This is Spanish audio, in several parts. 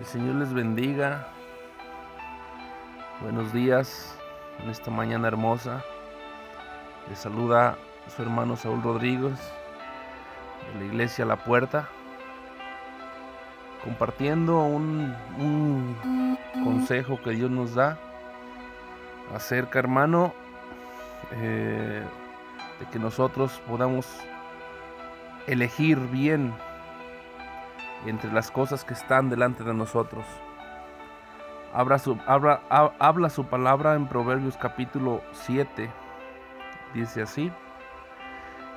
El Señor les bendiga. Buenos días en esta mañana hermosa. Les saluda su hermano Saúl Rodríguez de la iglesia La Puerta, compartiendo un, consejo que Dios nos da acerca, hermano, eh, de que nosotros podamos elegir bien entre las cosas que están delante de nosotros. Habla su, palabra en Proverbios capítulo 7. Dice así,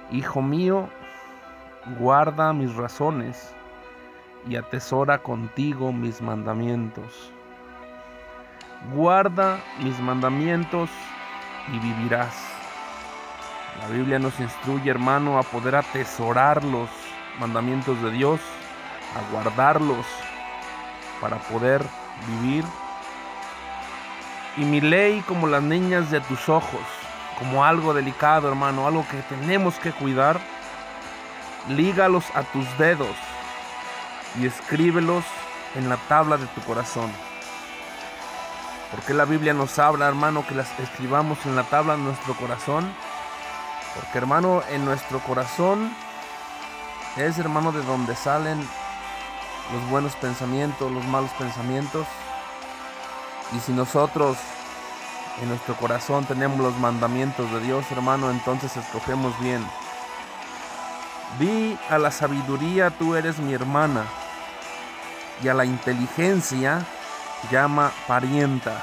Hijo mío, guarda mis razones y atesora contigo mis mandamientos. Guarda mis mandamientos y vivirás. La Biblia nos instruye, hermano, a poder atesorar los mandamientos de Dios a guardarlos para poder vivir. Y mi ley como las niñas de tus ojos, como algo delicado, hermano, algo que tenemos que cuidar. Lígalos a tus dedos y escríbelos en la tabla de tu corazón. Porque la Biblia nos habla, hermano, que las escribamos en la tabla de nuestro corazón. Porque, hermano, en nuestro corazón es, hermano, de donde salen los buenos pensamientos, los malos pensamientos. Y si nosotros en nuestro corazón tenemos los mandamientos de Dios, hermano, entonces escogemos bien. Di a la sabiduría, tú eres mi hermana, y a la inteligencia llama parienta.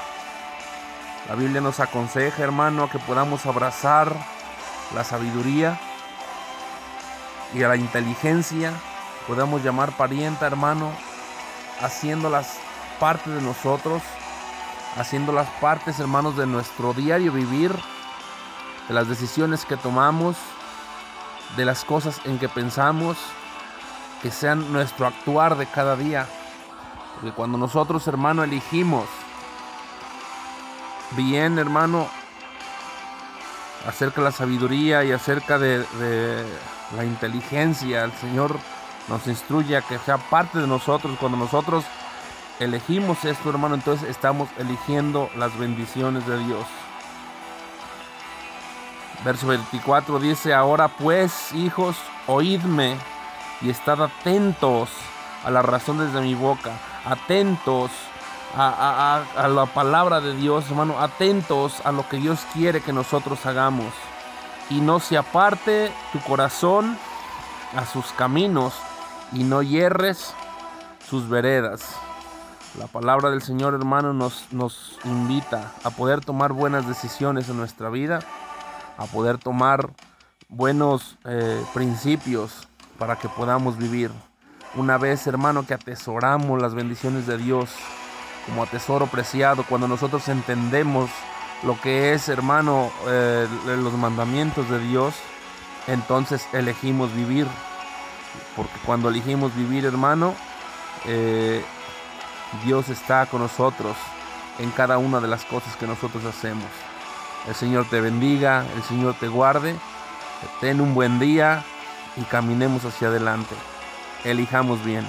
La Biblia nos aconseja, hermano, que podamos abrazar la sabiduría y a la inteligencia podamos llamar parienta, hermano, haciéndolas parte de nosotros, haciéndolas partes, hermanos, de nuestro diario vivir, de las decisiones que tomamos, de las cosas en que pensamos, que sean nuestro actuar de cada día. Porque cuando nosotros, hermano, elegimos bien, hermano, acerca de la sabiduría y acerca de, de la inteligencia, el Señor nos instruye a que sea parte de nosotros. Cuando nosotros elegimos esto, hermano, entonces estamos eligiendo las bendiciones de Dios. Verso 24 dice, ahora pues, hijos, oídme y estad atentos a las razones de mi boca, atentos a, a, la palabra de Dios, hermano, atentos a lo que Dios quiere que nosotros hagamos. Y no se aparte tu corazón a sus caminos, y no hierres sus veredas. La palabra del Señor hermano nos, nos invita a poder tomar buenas decisiones en nuestra vida, a poder tomar buenos eh, principios para que podamos vivir. Una vez hermano que atesoramos las bendiciones de Dios como tesoro preciado, cuando nosotros entendemos lo que es hermano eh, los mandamientos de Dios, entonces elegimos vivir porque cuando elegimos vivir, hermano, eh, Dios está con nosotros en cada una de las cosas que nosotros hacemos. El Señor te bendiga, el Señor te guarde, ten un buen día y caminemos hacia adelante. Elijamos bien.